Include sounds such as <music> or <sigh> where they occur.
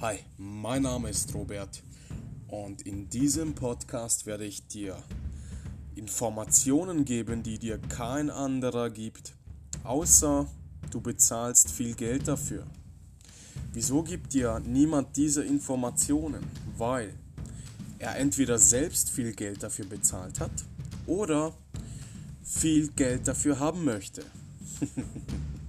Hi, mein Name ist Robert und in diesem Podcast werde ich dir Informationen geben, die dir kein anderer gibt, außer du bezahlst viel Geld dafür. Wieso gibt dir niemand diese Informationen? Weil er entweder selbst viel Geld dafür bezahlt hat oder viel Geld dafür haben möchte. <laughs>